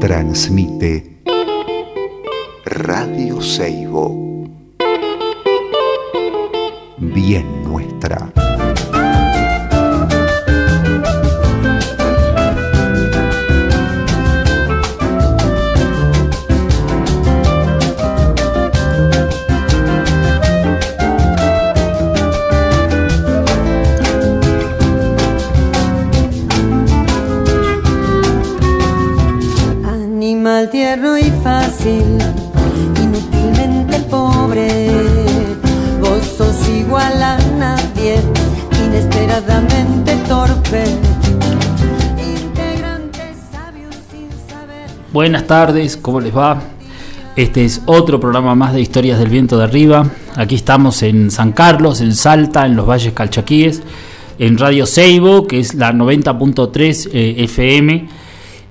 Transmite Radio Seibo. Bien nuestra. Inútilmente pobre. Vos sos igual a nadie, inesperadamente torpe. Integrante sin saber. Buenas tardes, ¿cómo les va? Este es otro programa más de Historias del Viento de Arriba. Aquí estamos en San Carlos, en Salta, en los Valles Calchaquíes, en Radio Seibo, que es la 90.3 eh, FM.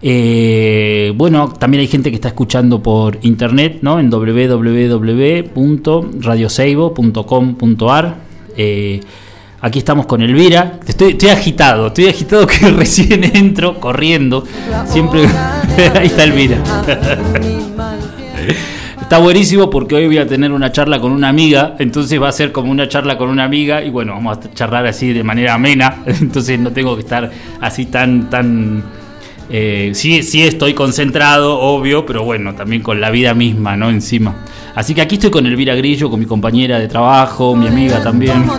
Eh, bueno, también hay gente que está escuchando por internet, ¿no? En www.radioseibo.com.ar. Eh, aquí estamos con Elvira. Estoy, estoy agitado, estoy agitado que recién entro corriendo. Siempre. Ahí está Elvira. Está buenísimo porque hoy voy a tener una charla con una amiga, entonces va a ser como una charla con una amiga y bueno, vamos a charlar así de manera amena, entonces no tengo que estar así tan, tan... eh, sí, sí estoy concentrado, obvio, pero bueno, también con la vida misma, ¿no? Encima. Así que aquí estoy con Elvira Grillo, con mi compañera de trabajo, mi amiga también.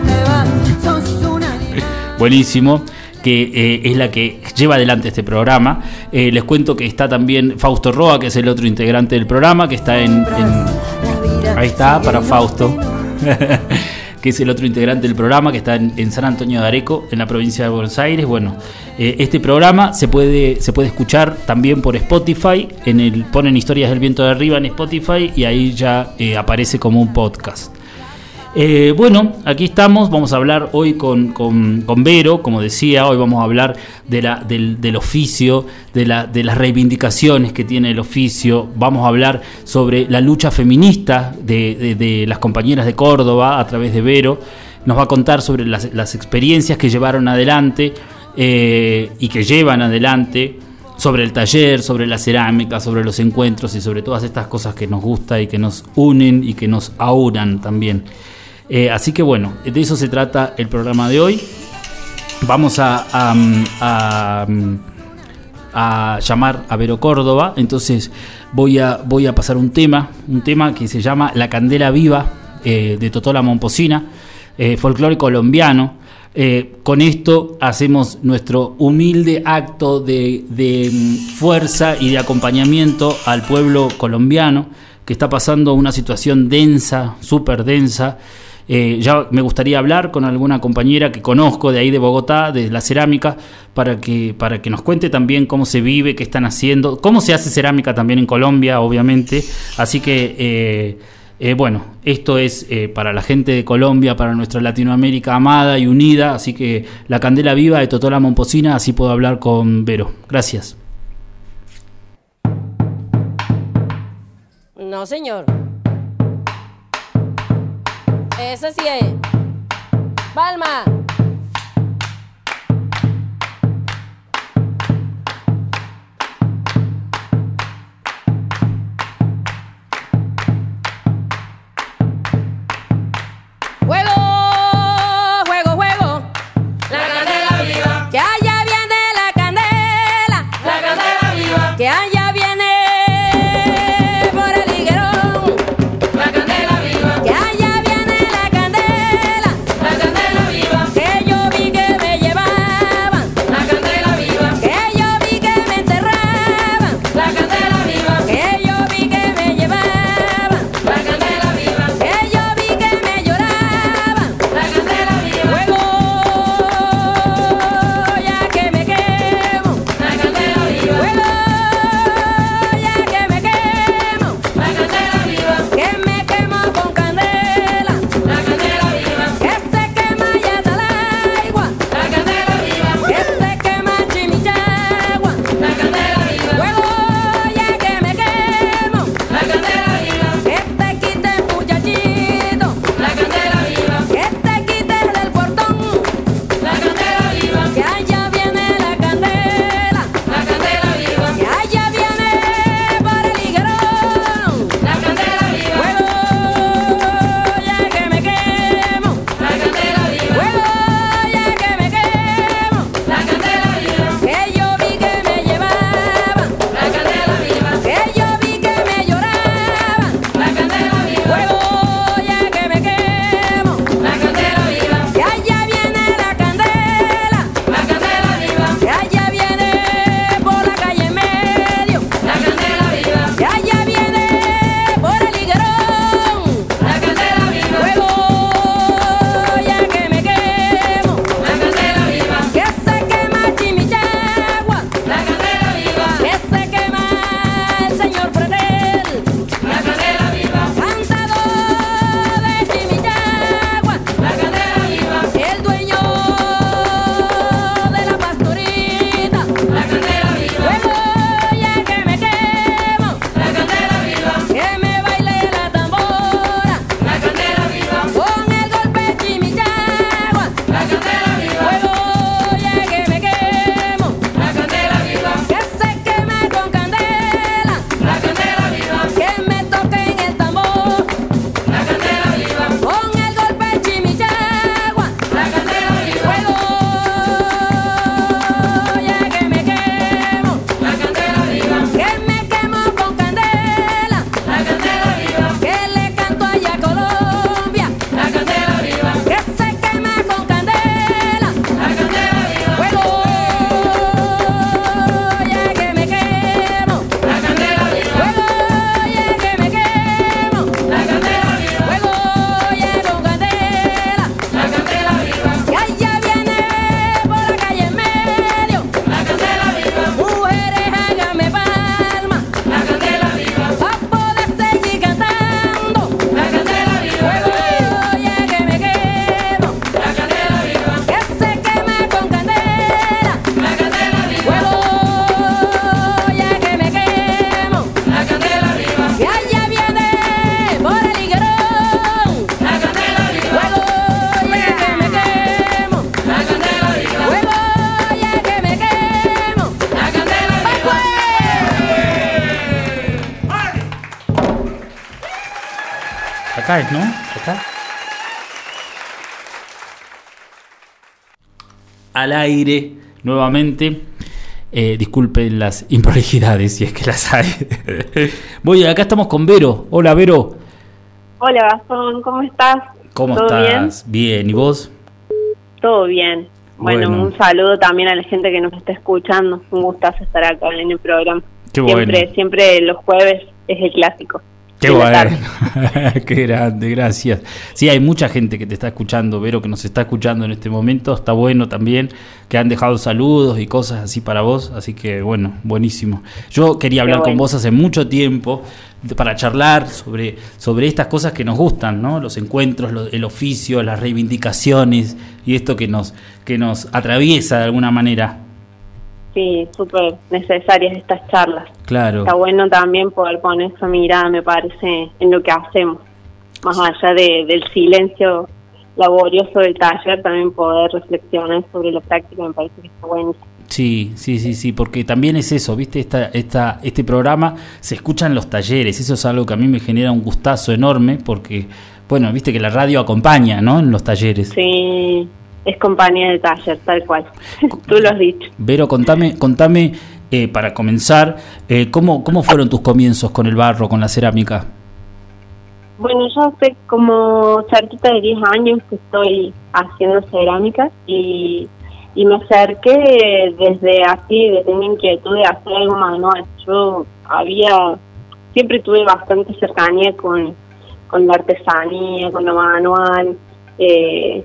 Buenísimo, que eh, es la que lleva adelante este programa. Eh, les cuento que está también Fausto Roa, que es el otro integrante del programa, que está en... en- ahí está, para Fausto. que es el otro integrante del programa, que está en, San Antonio de Areco, en la provincia de Buenos Aires. Bueno, eh, este programa se puede, se puede escuchar también por Spotify, en el, ponen Historias del Viento de Arriba en Spotify y ahí ya eh, aparece como un podcast. Eh, bueno, aquí estamos, vamos a hablar hoy con, con- Vero, como decía, hoy vamos a hablar de la, del, del oficio, de, la, de las reivindicaciones que tiene el oficio, vamos a hablar sobre la lucha feminista de, de- de las compañeras de Córdoba a través de Vero, nos va a contar sobre las, las experiencias que llevaron adelante eh, y que llevan adelante sobre el taller, sobre la cerámica, sobre los encuentros y sobre todas estas cosas que nos gusta y que nos unen y que nos aunan también. Eh, así que bueno, de eso se trata el programa de hoy. Vamos a, a, llamar a Vero Córdoba, entonces voy a, voy a pasar un tema, un tema que se llama La Candela Viva eh, de Totola Momposina, eh, folclore colombiano. Eh, con esto hacemos nuestro humilde acto de, de, mm, fuerza y de acompañamiento al pueblo colombiano que está pasando una situación densa, súper densa. Eh, ya me gustaría hablar con alguna compañera que conozco de ahí de Bogotá, de la cerámica, para que, para que nos cuente también cómo se vive, qué están haciendo, cómo se hace cerámica también en Colombia, obviamente. Así que, eh, eh, bueno, esto es para la gente de Colombia, para nuestra Latinoamérica amada y unida. Así que la candela viva de Totola Momposina, así puedo hablar con Vero. Gracias. No, señor. Ese sí es. Palma. ¿No? Acá. Al aire, nuevamente. Eh, disculpen las improlijidades si es que las hay. Voy, acá estamos con Vero. Hola, Vero. Hola Gastón, ¿cómo estás? ¿Cómo ¿Todo estás? Bien? ¿y vos? Todo bien. Bueno, Bueno. un saludo también a la gente que nos está escuchando. Un gustazo estar acá en el programa. Qué siempre, bueno. siempre los jueves es el clásico. Qué bueno. Qué grande, gracias. Sí, hay mucha gente que te está escuchando, Vero, que nos está escuchando en este momento. Está bueno también que han dejado saludos y cosas así para vos. Así que, bueno, buenísimo. Yo quería hablar con vos hace mucho tiempo para charlar sobre, sobre estas cosas que nos gustan, ¿no? Los encuentros, lo- el oficio, las reivindicaciones y esto que nos, que nos atraviesa de alguna manera. Sí, súper necesarias estas charlas. Claro. Está bueno también poder poner esa mirada, me parece, en lo que hacemos. Más allá de- del silencio laborioso del taller, también poder reflexionar sobre la práctica me parece que está bueno. Sí, sí, sí, sí, porque también es eso, ¿viste? Esta, esta, este programa se escucha en los talleres, eso es algo que a mí me genera un gustazo enorme, porque, bueno, viste que la radio acompaña, ¿no? En los talleres. Sí, es compañía de taller, tal cual. Tú lo has dicho. Vero, contame, contame eh, para comenzar, eh, ¿cómo, ¿cómo fueron tus comienzos con el barro, con la cerámica? Bueno, yo hace como cerquita de 10 años que estoy haciendo cerámica y, y me acerqué desde así, desde mi inquietud de hacer algo manual. Yo había, siempre tuve bastante cercanía con, con la artesanía, con lo manual, eh,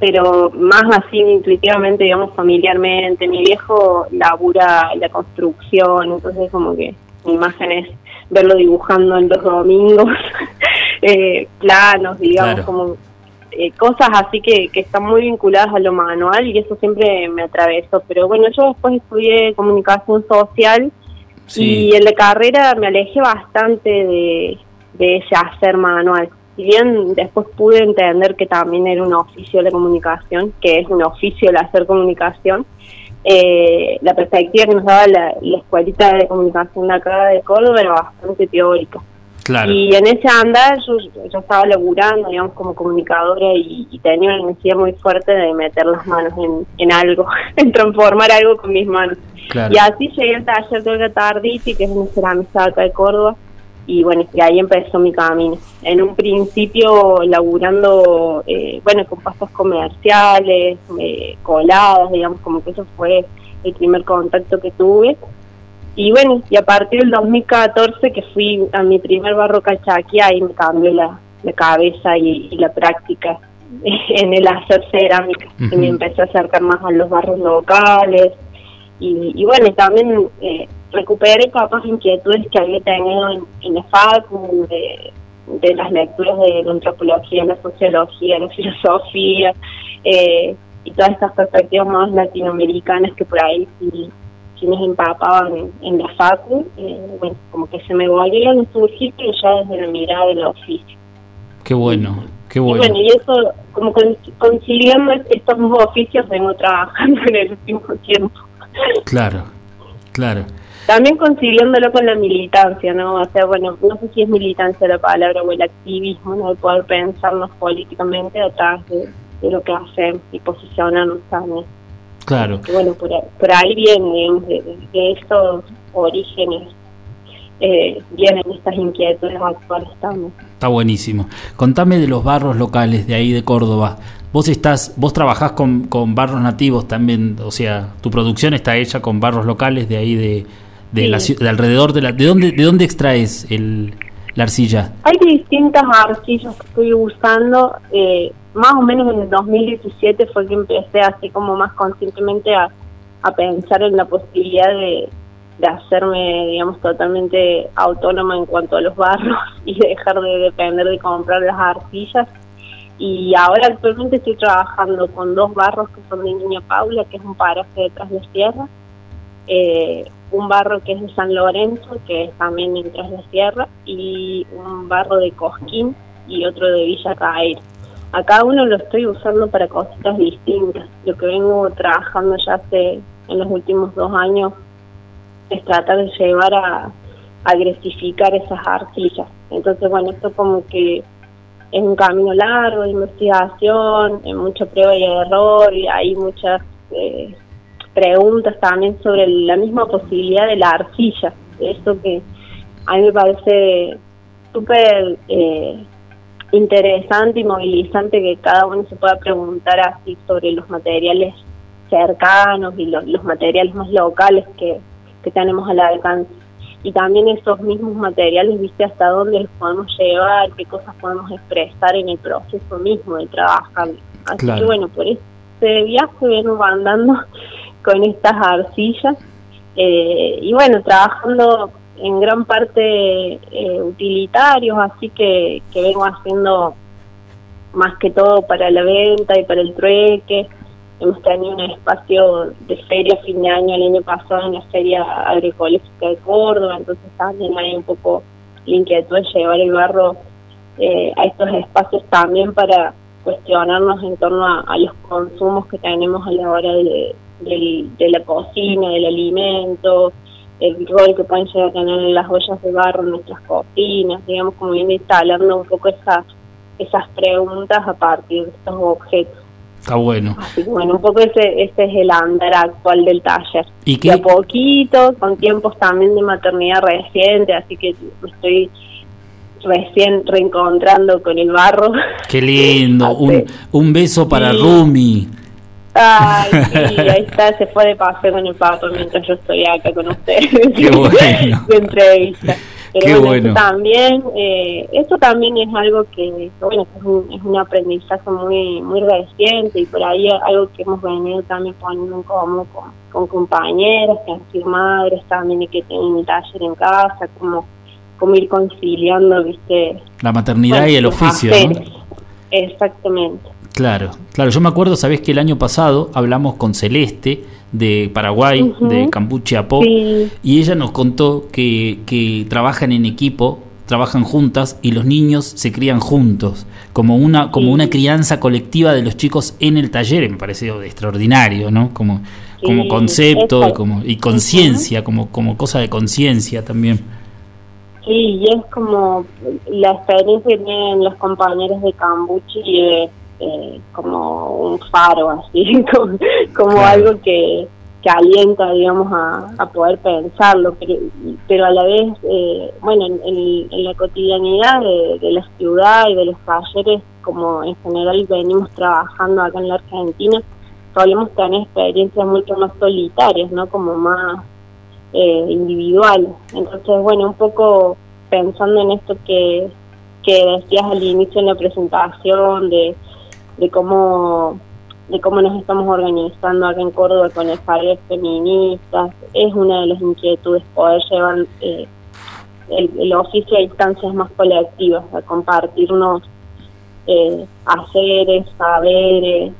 pero más así intuitivamente, digamos, familiarmente. Mi viejo labura la construcción, entonces como que mi imagen es verlo dibujando en los domingos, eh, planos, digamos, Claro. como eh, cosas así que, que están muy vinculadas a lo manual y eso siempre me atravesó. Pero bueno, yo después estudié comunicación social Sí. y en la carrera me alejé bastante de, de ese hacer manual. Si bien después pude entender que también era un oficio la comunicación, que es un oficio el hacer comunicación, eh, la perspectiva que nos daba la, la escuelita de comunicación de acá de Córdoba era bastante teórica. Claro. Y en ese andar yo, yo estaba laburando, digamos, como comunicadora y, y tenía una necesidad muy fuerte de meter las manos en, en algo, en transformar algo con mis manos. Claro. Y así llegué al taller de Olga Tarditi, que es una ceramista acá de Córdoba, y bueno, y ahí empezó mi camino. En un principio laburando, eh, bueno, con pastas comerciales, eh, coladas, digamos, como que eso fue el primer contacto que tuve. Y bueno, y a partir del 2014 que fui a mi primer barro cachaquí, ahí me cambió la, la cabeza y, y la práctica en el hacer cerámica. Y me empecé a acercar más a los barros locales. Y, y bueno, también eh, recuperé capaz inquietudes que había tenido en, en la facu, de, de las lecturas de la antropología, la sociología, la filosofía, eh, y todas estas perspectivas más latinoamericanas que por ahí sí, sí nos empapaban en, en la facu, eh, bueno, como que se me volvieron a surgir, pero ya desde la mirada del oficio. Qué bueno, qué Y bueno. bueno, y eso, como con- conciliando estos dos oficios, vengo trabajando en el último tiempo. Claro, claro. También conciliándolo con la militancia, ¿no? O sea, bueno, no sé si es militancia la palabra o el activismo, ¿no? De poder pensarnos políticamente atrás de, de lo que hacemos y posicionarnos también. Claro. Bueno, por ahí, por ahí viene, digamos, de, de- de estos orígenes, eh, vienen estas inquietudes actuales también. Está buenísimo. Contame de los barros locales de ahí de Córdoba. Vos estás, vos trabajás con, con barros nativos también, o sea, tu producción está hecha con barros locales de ahí de, de Sí. la ciu- de alrededor de la, de dónde, de dónde extraes el, la arcilla. Hay distintas arcillas que estoy usando. eh, más o menos en el 2017 fue que empecé así como más conscientemente a, a pensar en la posibilidad de, de hacerme, digamos, totalmente autónoma en cuanto a los barros y dejar de depender de comprar las arcillas. Y ahora actualmente estoy trabajando con dos barros que son de Niña Paula, que es un paraje detrás de sierra, eh, un barro que es de San Lorenzo, que es también en Tras la Sierra, y un barro de Cosquín y otro de Villa Caer. A cada uno lo estoy usando para cositas distintas. Lo que vengo trabajando ya hace en los últimos dos años es tratar de llevar a, agresificar esas arcillas. Entonces, bueno, esto como que es un camino largo de investigación, hay mucha prueba y error, y hay muchas eh, preguntas también sobre la misma posibilidad de la arcilla. Eso que a mí me parece súper eh, interesante y movilizante que cada uno se pueda preguntar así sobre los materiales cercanos y los, los materiales más locales que, que tenemos al alcance. Y también esos mismos materiales, viste, hasta dónde los podemos llevar, qué cosas podemos expresar en el proceso mismo de trabajar. Así Claro. que bueno, por este viaje vengo andando con estas arcillas eh, y bueno, trabajando en gran parte eh, utilitarios, así que, vengo haciendo más que todo para la venta y para el trueque. Hemos tenido un espacio de feria fin de año el año pasado en la Feria Agroecológica de Córdoba, entonces también hay un poco la inquietud de llevar el barro eh, a estos espacios también para cuestionarnos en torno a los consumos que tenemos a la hora de, del- de la cocina, del alimento, el rol que pueden llegar a tener las ollas de barro en nuestras cocinas, digamos, como viene instalando un poco esas, esas preguntas a partir de estos objetos. Está bueno. Así que bueno, un poco ese, ese es el andar actual del taller. ¿Y De qué, a poquito, con tiempos también de maternidad reciente, así que estoy recién reencontrando con el barro. qué lindo? Un, un beso para Sí. Rumi. Ay, sí, ahí está, se fue de paseo con el papo mientras yo estoy acá con ustedes. Qué bueno. de entrevista. Pero Qué bueno, también, eh, eso también es algo que, bueno, es un, es un aprendizaje muy muy reciente y por ahí algo que hemos venido también poniendo en común con, con compañeras que han sido madres también y que tienen un taller en casa, como, como ir conciliando, viste. La maternidad bueno, y el oficio, ¿no? Exactamente. Claro, claro. Yo me acuerdo, sabés que el año pasado hablamos con Celeste de Paraguay, de Campuche Apó, Sí. y ella nos contó que, que trabajan en equipo, trabajan juntas y los niños se crían juntos, como una, como una crianza colectiva de los chicos en el taller, me pareció extraordinario, ¿no? Como, como concepto y, como, y conciencia, como, como cosa de conciencia también. Sí, y es como la experiencia que tienen los compañeros de Cambuchi es eh, como un faro, así, como, como Claro. algo que, que alienta, digamos, a, a poder pensarlo, pero, pero a la vez, eh, bueno, en, en- en la cotidianidad de, de la ciudad y de los talleres, como en general venimos trabajando acá en la Argentina, solemos tener experiencias mucho más solitarias, ¿no? Como más eh, individuales. Entonces, bueno, un poco pensando en esto que, que decías al inicio en la presentación, de, de cómo de cómo nos estamos organizando acá en Córdoba con el Javier Feministas, es una de las inquietudes poder llevar eh, el, el oficio a instancias más colectivas, a compartirnos eh, haceres, saberes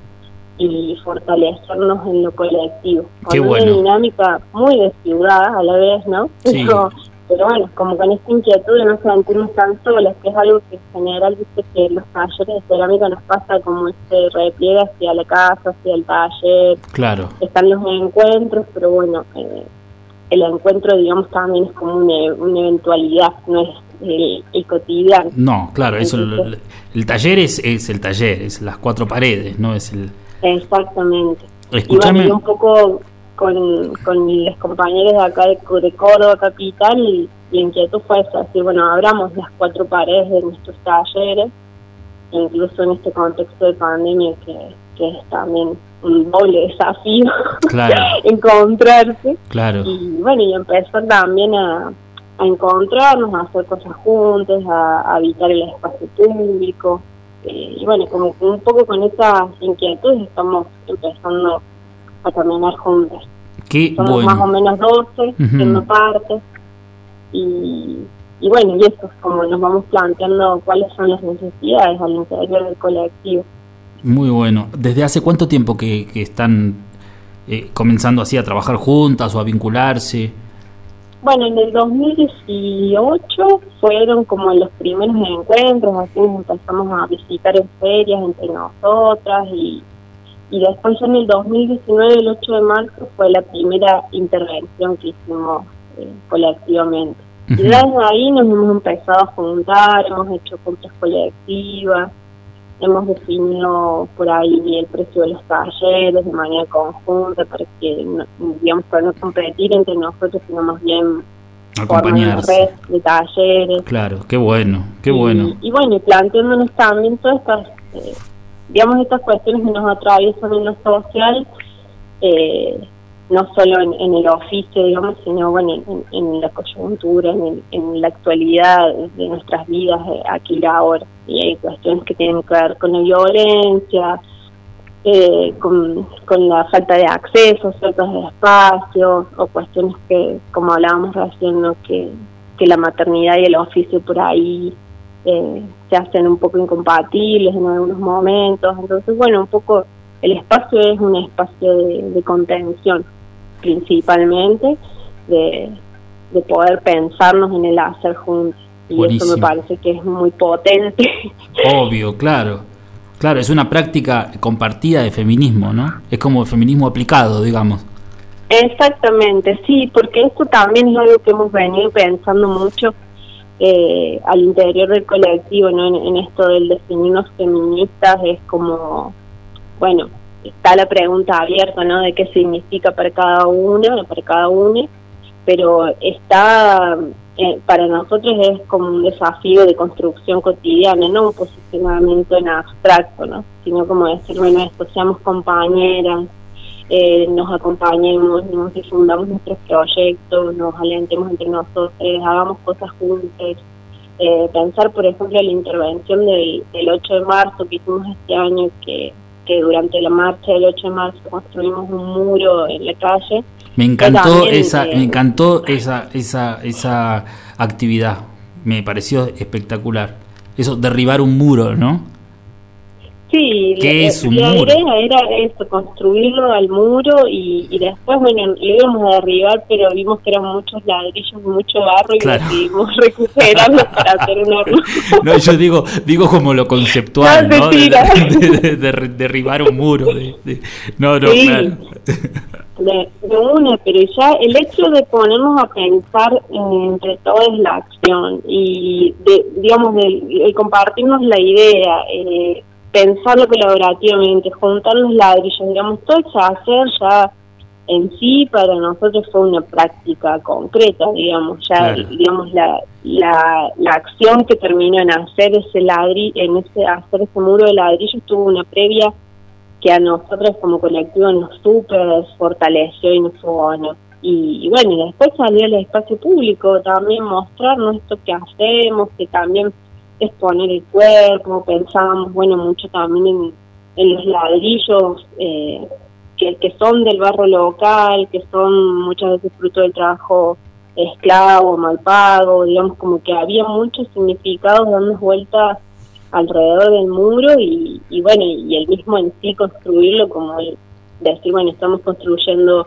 y fortalecernos en lo colectivo. Qué Con bueno. una dinámica muy de ciudad a la vez, ¿no? Sí. Pero, pero bueno, como con esta inquietud de no sentirnos tan solas, que es algo que en general, viste que los talleres de cerámica nos pasa como este repliegue hacia la casa, hacia el taller, Claro. están los encuentros, pero bueno, eh, el encuentro, digamos, también es como una, una eventualidad, no es el, el cotidiano. No, claro, eso el, el taller es, es el taller, es las cuatro paredes, no es el. Exactamente. Y Escúchame. bueno, y un poco con, con los compañeros de acá de, de Córdoba Capital, y la inquietud fue esa, decir, bueno, abramos las cuatro paredes de nuestros talleres, incluso en este contexto de pandemia que, que es también un doble desafío Claro. encontrarse. Claro. Y bueno, y empezar también a, a encontrarnos, a hacer cosas juntos, a, a habitar el espacio público. Eh, y bueno, como un poco con esas inquietudes estamos empezando a caminar juntos. Qué Somos más o bueno. menos 12, Ujú. siendo parte. Y, y bueno, y eso es como nos vamos planteando cuáles son las necesidades al interior del colectivo. Muy bueno. ¿Desde hace cuánto tiempo que, que están eh, comenzando así a trabajar juntas o a vincularse? Bueno, en el 2018 fueron como los primeros encuentros, así nos empezamos a visitar en ferias entre nosotras y, y después en el 2019, el 8 de marzo, fue la primera intervención que hicimos eh, colectivamente. Y desde ahí nos hemos empezado a juntar, hemos hecho compras colectivas, hemos definido por ahí el precio de los talleres de manera conjunta para que, no- digamos, para no competir entre nosotros, sino más bien Acompañarse. red de talleres. Claro, qué bueno, qué bueno. Y, bueno, y planteándonos también todas estas, eh, digamos, estas cuestiones que nos atraviesan en lo social, eh, no solo en, en el oficio, digamos, sino bueno, en, en la coyuntura, en, en la actualidad de nuestras vidas eh, aquí y ahora. Y hay cuestiones que tienen que ver con la violencia, eh, con, la falta de acceso a ciertos espacios, o cuestiones que, como hablábamos recién, ¿no? que la maternidad y el oficio por ahí eh, se hacen un poco incompatibles en algunos momentos. Entonces, bueno, un poco el espacio es un espacio de, de contención, principalmente, de, de poder pensarnos en el hacer juntos. Y eso Buenísimo. me parece que es muy potente. Obvio, claro. Claro, es una práctica compartida de feminismo, ¿no? Es como el feminismo aplicado, digamos. Exactamente, sí, porque esto también es algo que hemos venido pensando mucho eh, al interior del colectivo, ¿no? En, esto del definirnos feministas es como, bueno, está la pregunta abierta, ¿no? De qué significa para cada una, para cada una, pero está, eh, para nosotros es como un desafío de construcción cotidiana, no un posicionamiento en abstracto, ¿no? Sino como decir, bueno, esto, seamos compañeras, eh, nos acompañemos, nos difundamos nuestros proyectos, nos alentemos entre nosotros, hagamos cosas juntos. Eh, pensar, por ejemplo, la intervención del, del 8 de marzo que hicimos este año, que, que durante la marcha del 8 de marzo construimos un muro en la calle. Me encantó también, esa, eh, me encantó esa, esa, esa actividad. Me pareció espectacular. Eso, derribar un muro, ¿no? Sí, ¿Qué la, es un la muro? idea era esto, construirlo al muro y, y después, bueno, lo íbamos a derribar, pero vimos que eran muchos ladrillos, mucho barro y Claro. decidimos recuperarlo para hacer un horno. No, yo digo, digo como lo conceptual, No, ¿no? De, derribar un muro. no, no, Sí. claro. de, de una, pero ya el hecho de ponernos a pensar entre todos la acción y, de, digamos, de, el compartirnos la idea, eh, pensarlo colaborativamente, juntar los ladrillos, digamos, todo ese hacer ya en sí para nosotros fue una práctica concreta, digamos, ya, Claro. digamos, la, la, la acción que terminó en hacer ese ladri, en ese hacer ese muro de ladrillos tuvo una previa que a nosotros como colectivo nos súper fortaleció y nos fue bueno. Y, y bueno, y después salió al espacio público también mostrarnos esto que hacemos, que también es poner el cuerpo, pensábamos, bueno, mucho también en, en los ladrillos eh, que, que son del barro local, que son muchas veces fruto del trabajo esclavo, mal pago, digamos como que había muchos significados dando vueltas alrededor del muro y, y bueno, y el mismo en sí construirlo como el decir, bueno, estamos construyendo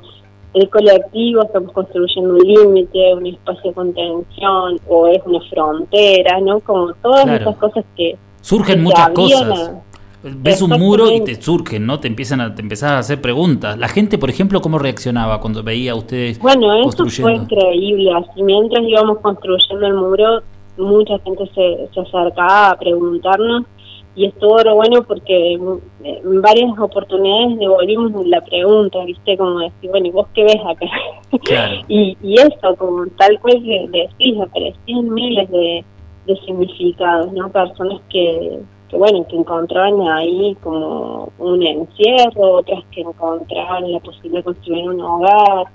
el colectivo, estamos construyendo un límite, un espacio de contención o es una frontera, ¿no? Como todas Claro. esas cosas que... Surgen que muchas cosas. a- Ves un muro y te surgen, ¿no? Te empiezan a, te empezás a hacer preguntas. La gente, por ejemplo, ¿cómo reaccionaba cuando veía a ustedes Bueno, eso fue increíble. Así mientras íbamos construyendo el muro, mucha gente se, se acercaba a preguntarnos y estuvo re bueno porque en varias oportunidades devolvimos la pregunta, ¿viste? Como decir, bueno, ¿y vos qué ves acá? Claro. y, y eso, como tal cual que decís, aparecían miles de, de significados, ¿no? Personas que, que, bueno, que encontraban ahí como un encierro, otras que encontraban la posibilidad de construir un hogar,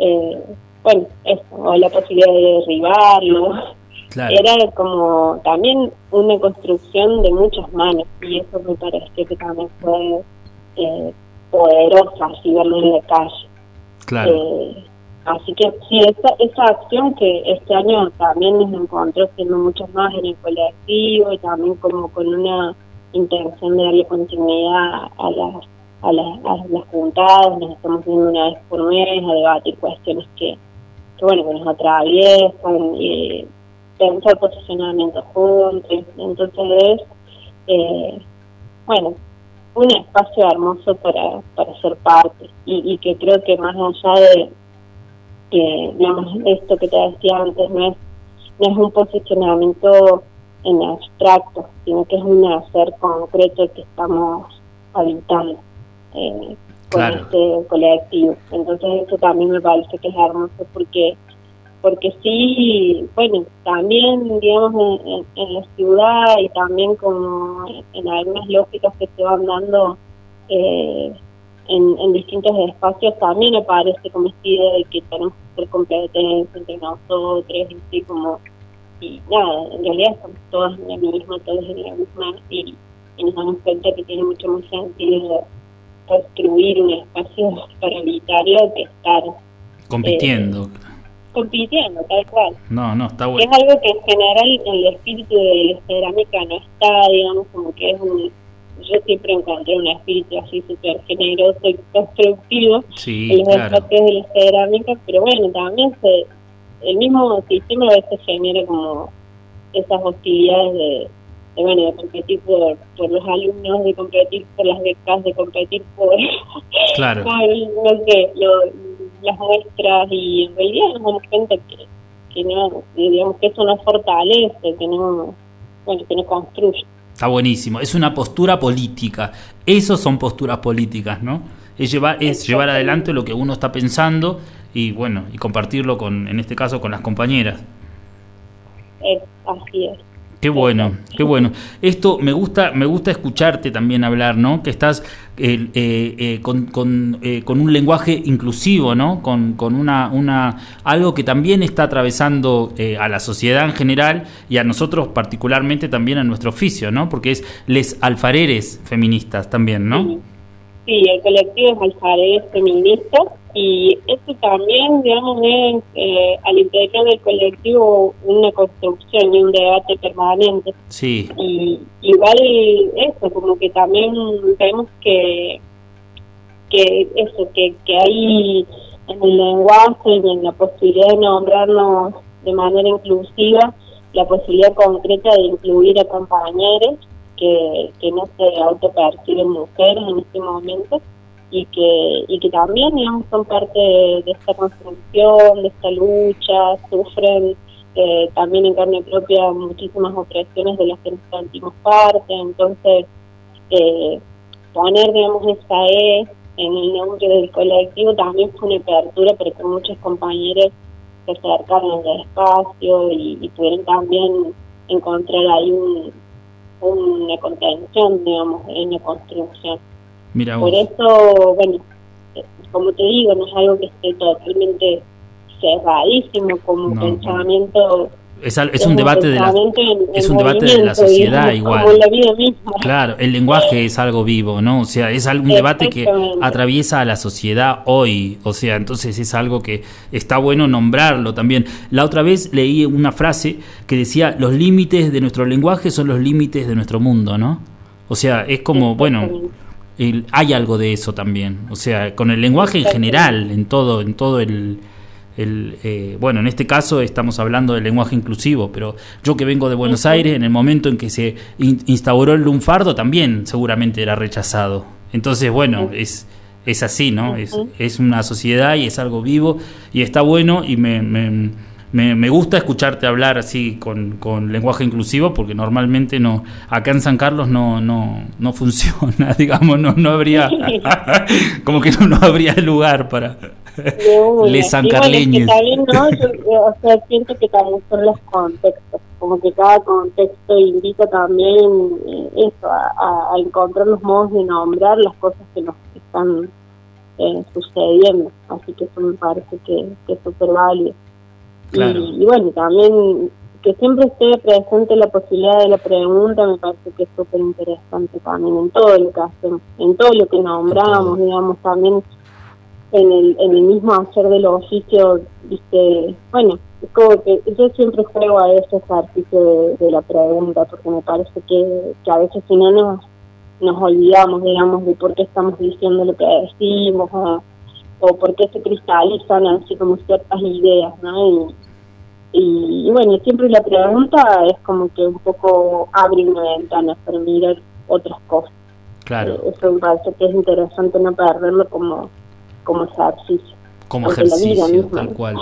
eh, bueno, eso, o la posibilidad de derribarlo. Claro. Era como también una construcción de muchas manos y eso me pareció que también fue eh, poderosa, así verlo en la calle. Claro. Eh, así que sí, esa, esa acción que este año también nos encontró siendo muchas más en el colectivo y también como con una intención de darle continuidad a las, a las, a las juntadas, nos estamos viendo una vez por mes a debatir cuestiones que, que bueno, que nos atraviesan, y pensar posicionamiento juntos, entonces eh, bueno, un espacio hermoso para, para ser parte y, y que creo que más allá de que digamos esto que te decía antes no es no es un posicionamiento en abstracto, sino que es un hacer concreto que estamos habitando eh, con Claro. este colectivo. Entonces eso también me parece que es hermoso porque porque sí, bueno, también, digamos, en, en- la ciudad y también como en algunas lógicas que se van dando eh, en, en distintos espacios, también aparece como esta idea de que tenemos que ser competencia entre nosotros, y así como, y nada, en realidad estamos todos en la misma, todos en la misma, y, y nos damos cuenta que tiene mucho más sentido construir un espacio para evitarlo que estar Compitiendo. Compitiendo, tal cual. No, no, está bueno. es algo que en general en el espíritu de la cerámica no está, digamos, como que es un... Yo siempre encontré un espíritu así súper generoso y constructivo Sí, en los claro. de la cerámica, pero bueno, también se, el mismo sistema a veces genera como esas hostilidades de, de, bueno, de competir por, por los alumnos, de competir por las becas, de competir por, Claro. por, no sé, lo- las muestras y en realidad nos damos cuenta que, que no, digamos que eso no fortalece, que no, bueno, que no construye. Está buenísimo. Es una postura política. Esos son posturas políticas, ¿no? Es llevar, es llevar adelante lo que uno está pensando y bueno, y compartirlo con, en este caso, con las compañeras. Es, así es. Qué bueno, qué bueno. Esto me gusta, me gusta escucharte también hablar, ¿no? Que estás eh, eh, eh, con, con, eh, con un lenguaje inclusivo, ¿no? Con, con una, una algo que también está atravesando eh, a la sociedad en general y a nosotros particularmente también a nuestro oficio, ¿no? Porque es les alfareres feministas también, ¿no? Sí. El colectivo es alfareres feminista y eso también, digamos, es eh, al interior del colectivo una construcción y un debate permanente. Sí, Y igual eso, como que también vemos que, que eso, que, que hay en el lenguaje y en la posibilidad de nombrarnos de manera inclusiva, la posibilidad concreta de incluir a compañeros que, que no se autoperciben mujeres en este momento y que, y que también digamos, son parte de, de esta construcción, de esta lucha, sufren eh, también en carne propia muchísimas opresiones de las que nos sentimos parte, entonces eh, poner digamos esa E en el nombre del colectivo también fue una apertura para que muchos compañeros se acercaron al espacio y, y pudieron también encontrar ahí un, una contención, digamos, en la construcción. Mira. Por eso, bueno, eh, como te digo, no es algo que esté totalmente cerradísimo como No, pensamiento. Es, un debate de la, en- es un debate de la sociedad digamos, igual. La vida misma. Claro, el lenguaje es algo vivo, ¿no? O sea, es un debate que atraviesa a la sociedad hoy. O sea, entonces es algo que está bueno nombrarlo también. La otra vez leí una frase que decía, los límites de nuestro lenguaje son los límites de nuestro mundo, ¿no? O sea, es como, bueno. El- hay algo de eso también. O sea, con el lenguaje en general, en todo, en todo el... el, eh, bueno, en este caso estamos hablando del lenguaje inclusivo, pero yo que vengo de Buenos Aires, en el momento en que se in- instauró el lunfardo, también seguramente era rechazado. Entonces, bueno, es, es así, ¿no? Es, es una sociedad y es algo vivo y está bueno y me, me, me- me gusta escucharte hablar así con, con lenguaje inclusivo porque normalmente no acá en San Carlos no, no, no funciona, digamos, no, no habría, como que no, no habría lugar para les bueno, es que ¿no? Yo, yo, o sea, siento que también son los contextos, como que cada contexto invita también eh, eso, a encontrar los modos de nombrar las cosas que nos están eh, sucediendo, así que eso me parece que, que es súper válido. Claro. Y, y bueno, también que siempre esté presente la posibilidad de la pregunta me parece que es súper interesante también en todo lo que hacemos, en todo lo que nombramos, digamos, también en el, en el mismo hacer del oficio, viste, bueno, es como que yo siempre juego a ese ejercicio de, de la pregunta, porque me parece que, que a veces si no nos, nos olvidamos, digamos, de por qué estamos diciendo lo que decimos, o, o por qué se cristalizan así como ciertas ideas, ¿no? Y, y, y bueno, siempre la pregunta es como que un poco abre una ventana para mirar otras cosas. Claro, Eh, Eso me parece que es interesante no perderlo como, como ejercicio. como porque ejercicio, misma. tal cual.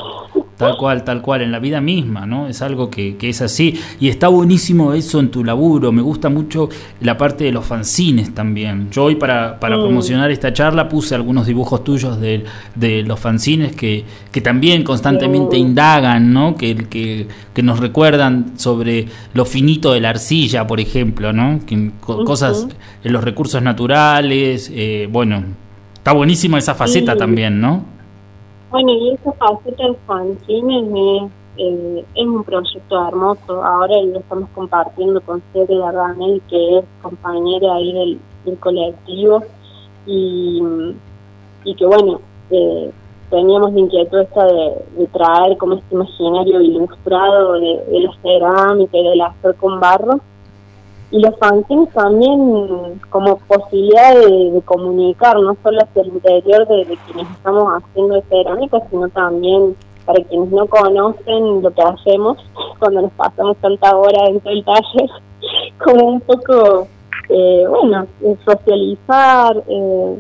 Tal cual, tal cual, en la vida misma, ¿no? Es algo que, que es así. Y está buenísimo eso en tu laburo. Me gusta mucho la parte de los fanzines también. Yo hoy para, para Mm. promocionar esta charla puse algunos dibujos tuyos de, de los fanzines que, que también constantemente Sí. indagan, ¿no? Que, que, que nos recuerdan sobre lo finito de la arcilla, por ejemplo, ¿no? Que, co- Ujú. Cosas en los recursos naturales. eh, bueno, está buenísima esa faceta también, ¿no? Bueno, y esa faceta de fanzines es, eh, es un proyecto hermoso. Ahora lo estamos compartiendo con Cere Dardanel, que es compañera ahí del, del colectivo. Y, y que, bueno, eh, teníamos la inquietud esta de, de traer como este imaginario ilustrado de, de la cerámica y del hacer con barro. Y los fanzines también como posibilidad de, comunicar, no solo hacia el interior de, quienes estamos haciendo cerámica, sino también para quienes no conocen lo que hacemos cuando nos pasamos tanta hora dentro del taller, como un poco, eh, bueno, socializar eh,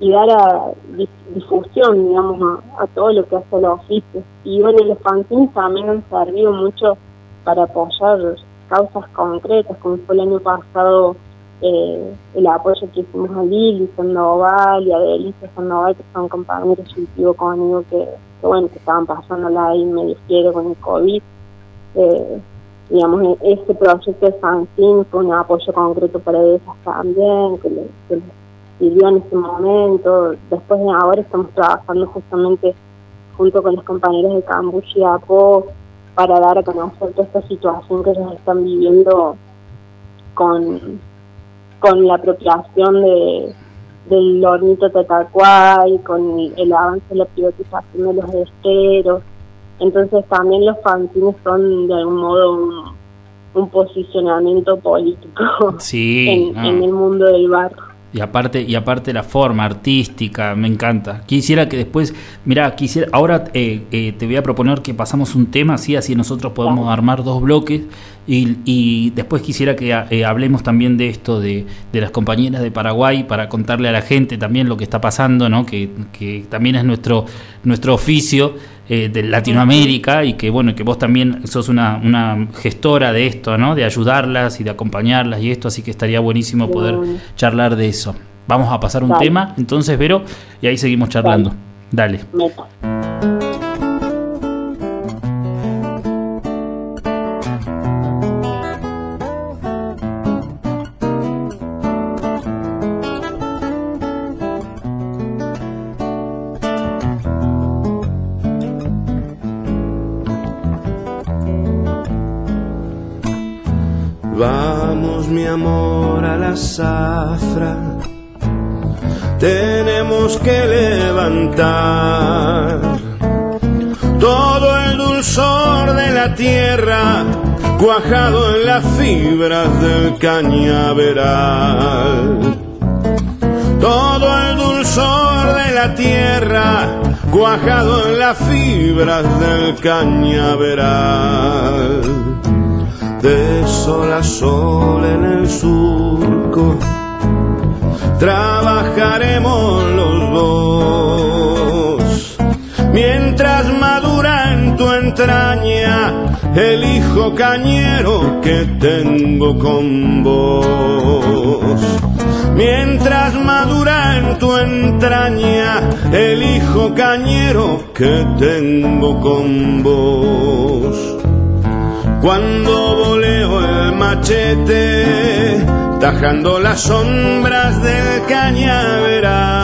y dar a dif- difusión, digamos, a, a todo lo que hace el oficio. Y bueno, los fanzines también han servido mucho para apoyar causas concretas, como fue el año pasado eh, el apoyo que hicimos a Lili Sandoval y a Delicia Sandoval, que son compañeros cultivo conmigo que, que, bueno, que estaban pasándola ahí medio ciego con el COVID. Eh, digamos, este proyecto de Fanzine fue un apoyo concreto para ellas también, que les, que les sirvió en ese momento. Después de ahora estamos trabajando justamente junto con los compañeros de Cambuchi APO para dar a conocer toda esta situación que ellos están viviendo con, con la apropiación de del hornito Tatacuay, con el, avance de la privatización de los esteros. Entonces también los fanzines son de algún modo un, un posicionamiento político Sí, en, no. en el mundo del barro. Y aparte, y aparte la forma artística, me encanta. Quisiera que después, mira, quisiera, ahora eh, eh, te voy a proponer que pasamos un tema así, así nosotros podemos armar dos bloques y, y después quisiera que eh, hablemos también de esto de, de las compañeras de Paraguay para contarle a la gente también lo que está pasando, ¿no? Que, que también es nuestro nuestro oficio eh, de Latinoamérica y que bueno que vos también sos una, una gestora de esto, ¿no? De ayudarlas y de acompañarlas y esto, así que estaría buenísimo poder charlar de eso. Vamos a pasar un Dale. tema, entonces, Vero, y ahí seguimos charlando. Dale. Meta. Cuajado en las fibras del cañaveral. Todo el dulzor de la tierra, cuajado en las fibras del cañaveral de sol a sol en el surco. Trabajaremos los dos. Mientras madura en tu entraña el hijo cañero que tengo con vos. Mientras madura en tu entraña el hijo cañero que tengo con vos. Cuando voleo el machete, tajando las sombras del cañaveral.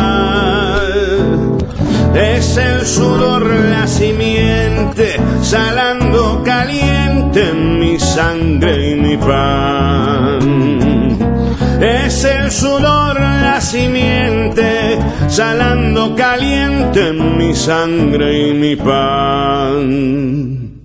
Es el sudor la simiente, salando caliente en mi sangre y mi pan. Es el sudor la simiente, salando caliente en mi sangre y mi pan.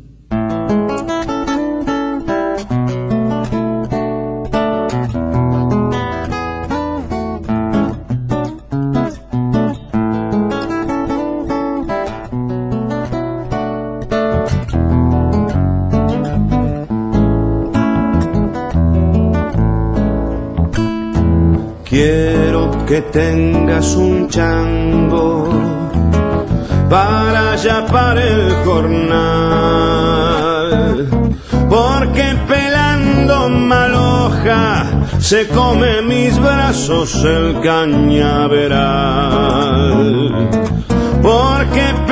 Que tengas un chango para yapar el jornal. Porque pelando maloja se come mis brazos el cañaveral. Porque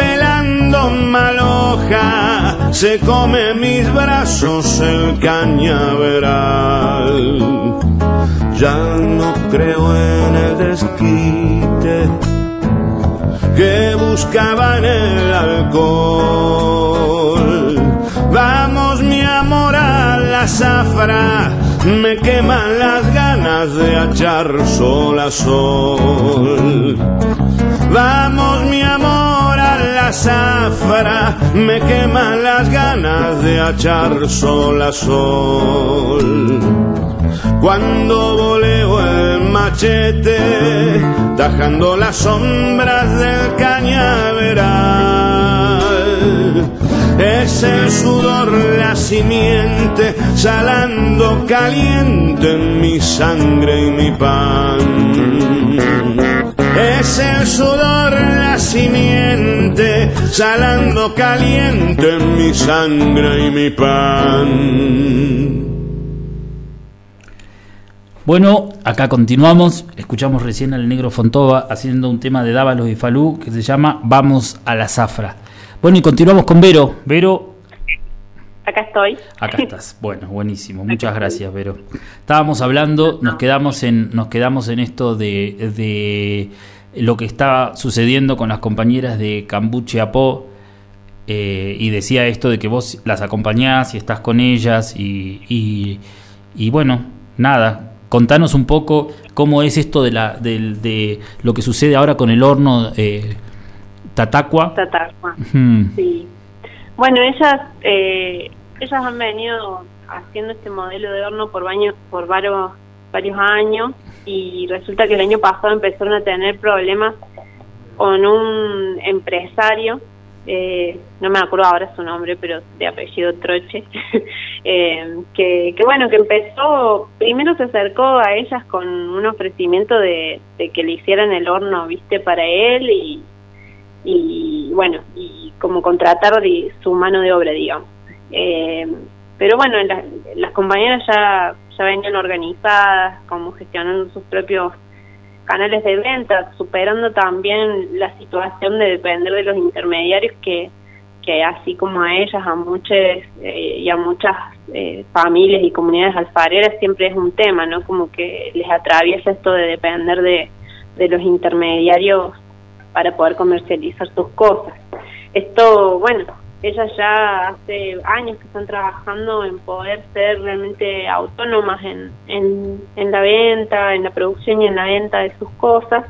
se come mis brazos el cañaveral. Ya no creo en el desquite que buscaba en el alcohol. Vamos mi amor a la zafra, me queman las ganas de achar sol a sol. Vamos mi amor la zafra, me queman las ganas de achar sol a sol. Cuando voleo el machete, tajando las sombras del cañaveral. Es el sudor la simiente, salando caliente en mi sangre y mi pan. Es el sudor la simiente, salando caliente en mi sangre y mi pan. Bueno, acá continuamos. Escuchamos recién al negro Fontova haciendo un tema de Dávalos y Falú que se llama Vamos a la Zafra. Bueno, y continuamos con Vero. Vero, Acá estoy. acá estás. Bueno, buenísimo. Muchas gracias, Vero. Estábamos hablando, nos quedamos en, nos quedamos en esto de, de lo que está sucediendo con las compañeras de Cambuche Apó. eh, y decía esto de que vos las acompañás y estás con ellas y, y, y bueno, nada, contanos un poco cómo es esto de, la, del- de lo que sucede ahora con el horno eh, Tatacua. Tatarma. Ujú. Sí. Bueno, ellas eh, ellas han venido haciendo este modelo de horno por baño, por varios varios años y resulta que el año pasado empezaron a tener problemas con un empresario, eh, no me acuerdo ahora su nombre, pero de apellido Troche, eh, que, que bueno, que empezó, primero se acercó a ellas con un ofrecimiento de, que le hicieran el horno, viste, para él y, y bueno, y como contratar su mano de obra, digamos. Eh, pero bueno, las compañeras ya, ya venían organizadas, como gestionando sus propios canales de venta, superando también la situación de depender de los intermediarios que, que así como a ellas, a muchas eh, y a muchas eh, familias y comunidades alfareras siempre es un tema, ¿no? Como que les atraviesa esto de depender de, de los intermediarios para poder comercializar sus cosas. Esto, bueno, ellas ya hace años que están trabajando en poder ser realmente autónomas en, en, en la venta, en la producción y en la venta de sus cosas.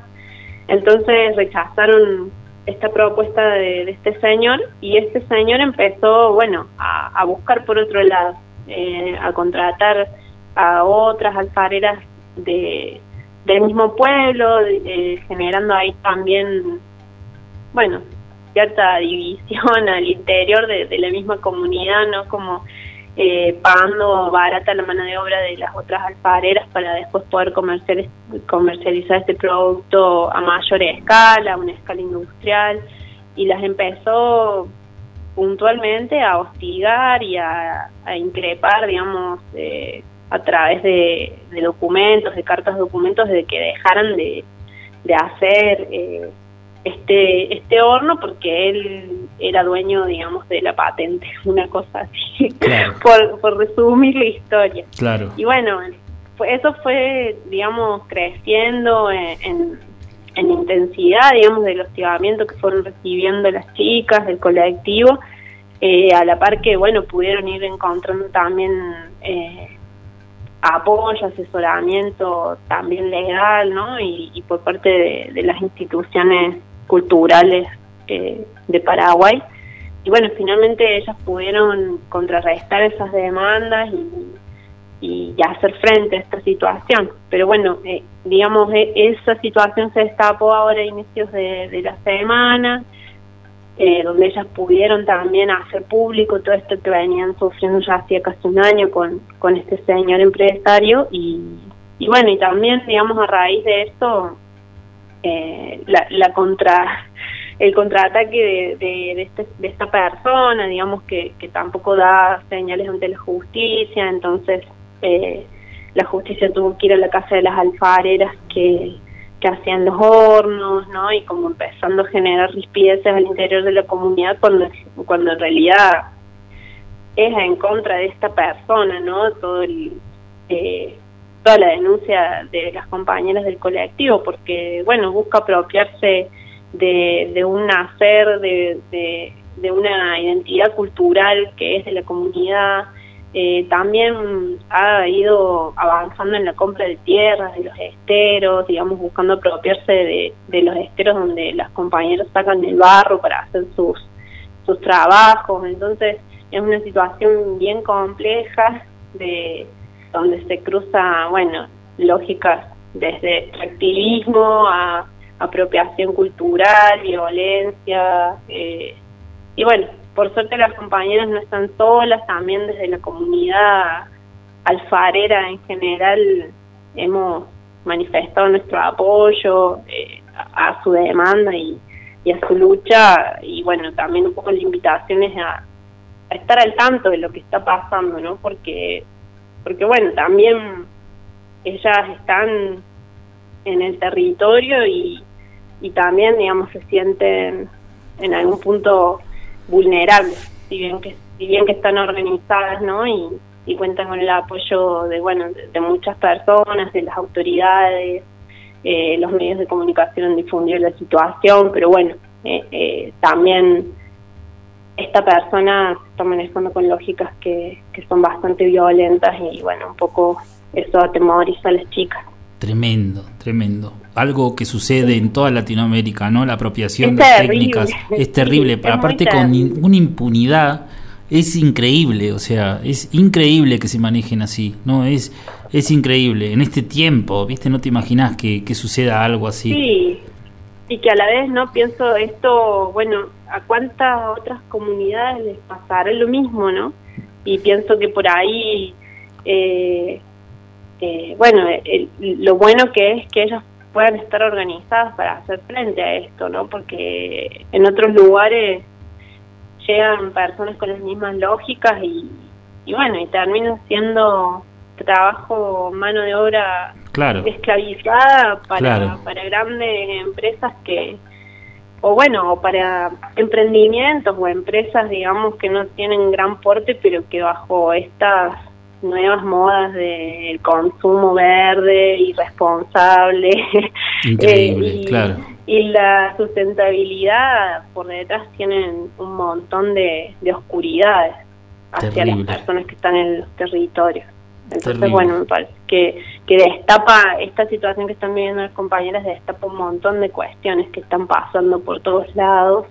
Entonces rechazaron esta propuesta de, de este señor y este señor empezó, bueno, a, buscar por otro lado, eh, a contratar a otras alfareras de, del mismo pueblo, eh, generando ahí también, bueno, cierta división al interior de, de la misma comunidad, ¿no? Como eh, pagando barata la mano de obra de las otras alfareras para después poder comercial- comercializar este producto a mayor escala, a una escala industrial, y las empezó puntualmente a hostigar y a, increpar, digamos, eh, a través de, de documentos, de cartas documentos, de que dejaran de, de hacer eh, este este horno porque él era dueño, digamos, de la patente, una cosa así, Claro. por, por resumir la historia. Claro. Y bueno, eso fue, digamos, creciendo en, en, en intensidad, digamos, del hostigamiento que fueron recibiendo las chicas del colectivo, eh, a la par que, bueno, pudieron ir encontrando también eh, apoyo, asesoramiento también legal, ¿no? Y, y por parte de, de las instituciones culturales eh, de Paraguay. Y bueno, finalmente ellas pudieron contrarrestar esas demandas y, y hacer frente a esta situación. Pero bueno, eh, digamos, e- esa situación se destapó ahora a inicios de, la semana, eh, donde ellas pudieron también hacer público todo esto que venían sufriendo ya hacía casi un año con, con este señor empresario y, y bueno, y también, digamos, a raíz de esto, eh, la, la contra el contraataque de, de, de, este- de esta persona, digamos que, que tampoco da señales ante la justicia, entonces eh, la justicia tuvo que ir a la casa de las alfareras que, hacían los hornos, ¿no? Y como empezando a generar rispideces al interior de la comunidad cuando, cuando en realidad es en contra de esta persona, ¿no? Todo el, eh, toda la denuncia de las compañeras del colectivo, porque, bueno, busca apropiarse de, un de, de una identidad cultural que es de la comunidad. Eh, también ha ido avanzando en la compra de tierras, de los esteros, digamos, buscando apropiarse de, de los esteros donde las compañeras sacan el barro para hacer sus, sus trabajos. Entonces, es una situación bien compleja de donde se cruza, bueno, lógicas desde activismo a apropiación cultural, violencia, eh, y bueno, por suerte las compañeras no están solas, también desde la comunidad alfarera en general hemos manifestado nuestro apoyo eh, a, su demanda y, y a su lucha, y bueno, también un poco la invitación es a, a estar al tanto de lo que está pasando, ¿no? Porque, porque bueno, también ellas están en el territorio y, y también, digamos, se sienten en algún punto vulnerables, si bien que si bien que están organizadas, ¿no? Y, cuentan con el apoyo de, bueno, de, muchas personas, de las autoridades, eh, los medios de comunicación han difundido la situación, pero bueno, eh, eh, también esta persona se está manejando con lógicas que, que son bastante violentas y bueno, un poco eso atemoriza a las chicas. Tremendo, tremendo. Algo que sucede en toda Latinoamérica, ¿no? La apropiación Es de terrible. técnicas es terrible, Sí, pero es aparte con una impunidad es increíble, o sea, es increíble que se manejen así, ¿no? Es es increíble en este tiempo, ¿viste? No te imaginas que, que suceda algo así. Sí, y que a la vez no pienso esto, bueno, a cuántas otras comunidades les pasará lo mismo, ¿no? Y pienso que por ahí, eh, eh, bueno, el- lo bueno que es que ellas puedan estar organizadas para hacer frente a esto, ¿no? Porque en otros lugares llegan personas con las mismas lógicas y, y bueno, y termina siendo trabajo, mano de obra Claro, esclavizada para, Claro. para grandes empresas que, o bueno, o para emprendimientos o empresas, digamos, que no tienen gran porte, pero que bajo estas nuevas modas del consumo verde y responsable Increíble, eh, y, claro. y la sustentabilidad por detrás tienen un montón de, de oscuridades hacia Terrible. las personas que están en los territorios. Entonces, Terrible. bueno, me parece que, que destapa esta situación que están viviendo las compañeras, destapa un montón de cuestiones que están pasando por todos lados,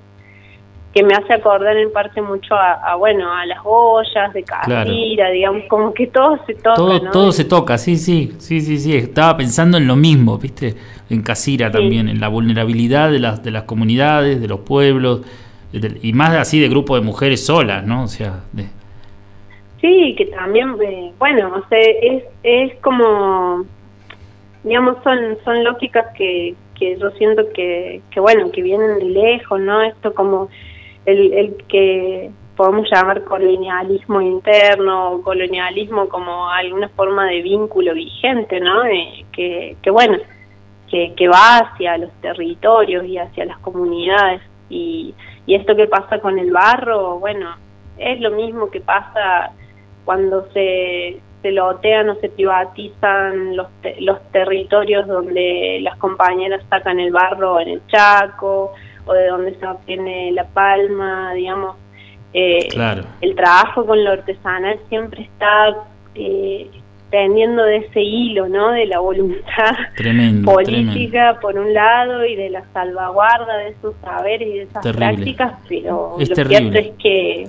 que me hace acordar en parte mucho a, a, bueno, a las ollas de Casira, digamos, como que todo se toca, todo, ¿no? todo se toca, sí, sí, sí, sí, sí. Estaba pensando en lo mismo, ¿viste? En Casira Sí. también, en la vulnerabilidad de las, de las comunidades, de los pueblos, de- y más así de grupo de mujeres solas, ¿no? O sea, de- Sí, que también, eh, bueno, o sea, es, es como, digamos, son, son lógicas que, que yo siento que, que, bueno, que vienen de lejos, ¿no? Esto como el, el que podemos llamar colonialismo interno, o colonialismo como alguna forma de vínculo vigente, ¿no? Eh, que, que, bueno, que, que va hacia los territorios y hacia las comunidades. Y, y esto que pasa con el barro, bueno, es lo mismo que pasa cuando se, se lotean o se privatizan los, te- los territorios donde las compañeras sacan el barro en el Chaco o de donde se obtiene la palma, digamos. Eh, Claro. El trabajo con lo artesanal siempre está eh, pendiendo de ese hilo, ¿no? De la voluntad tremendo, tremendo. política por un lado y de la salvaguarda de esos saberes y de esas Terrible. prácticas, pero Es lo terrible. cierto es que,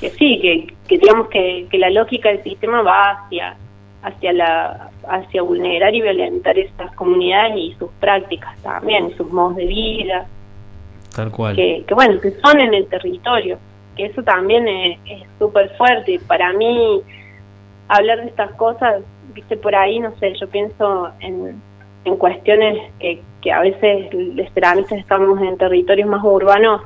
que sí, que, que digamos que, que la lógica del sistema va hacia hacia la hacia vulnerar y violentar esas comunidades y sus prácticas también, sus modos de vida, Tal cual. que, que bueno, que son en el territorio, que eso también es súper fuerte. Para mí, hablar de estas cosas, viste, por ahí, no sé, yo pienso en, en cuestiones que, que que a veces los ceramistas estamos en territorios más urbanos,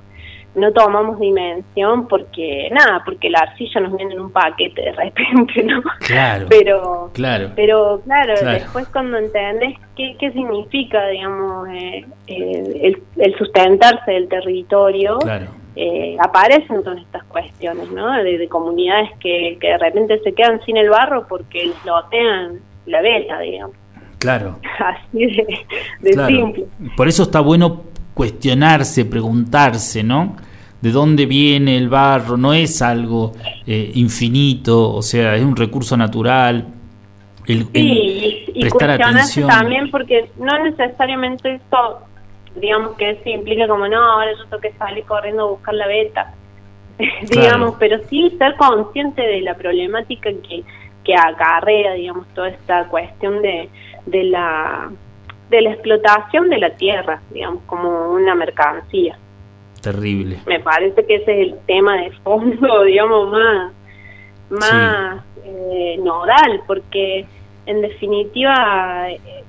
no tomamos dimensión porque, nada, porque la arcilla nos viene en un paquete de repente, ¿no? Claro. Pero, Claro. pero claro, Claro. después cuando entendés qué, qué significa, digamos, eh, eh, el, el sustentarse del territorio, Claro. eh, aparecen todas estas cuestiones, ¿no? De, de comunidades que, que de repente se quedan sin el barro porque les lotean la vela, digamos. Claro. Así de, de Claro. simple. Por eso está bueno cuestionarse, preguntarse, ¿no? ¿De dónde viene el barro? No es algo eh, infinito, o sea, es un recurso natural. El, el Sí, y, y prestar cuestionarse atención. también porque no necesariamente eso, digamos que eso implica como, no, ahora yo tengo que salir corriendo a buscar la beta, digamos, pero sí ser consciente de la problemática que, que acarrea, digamos, toda esta cuestión de, de la de la explotación de la tierra, digamos, como una mercancía. Terrible. Me parece que ese es el tema de fondo, digamos, más, más eh, nodal, porque en definitiva eh,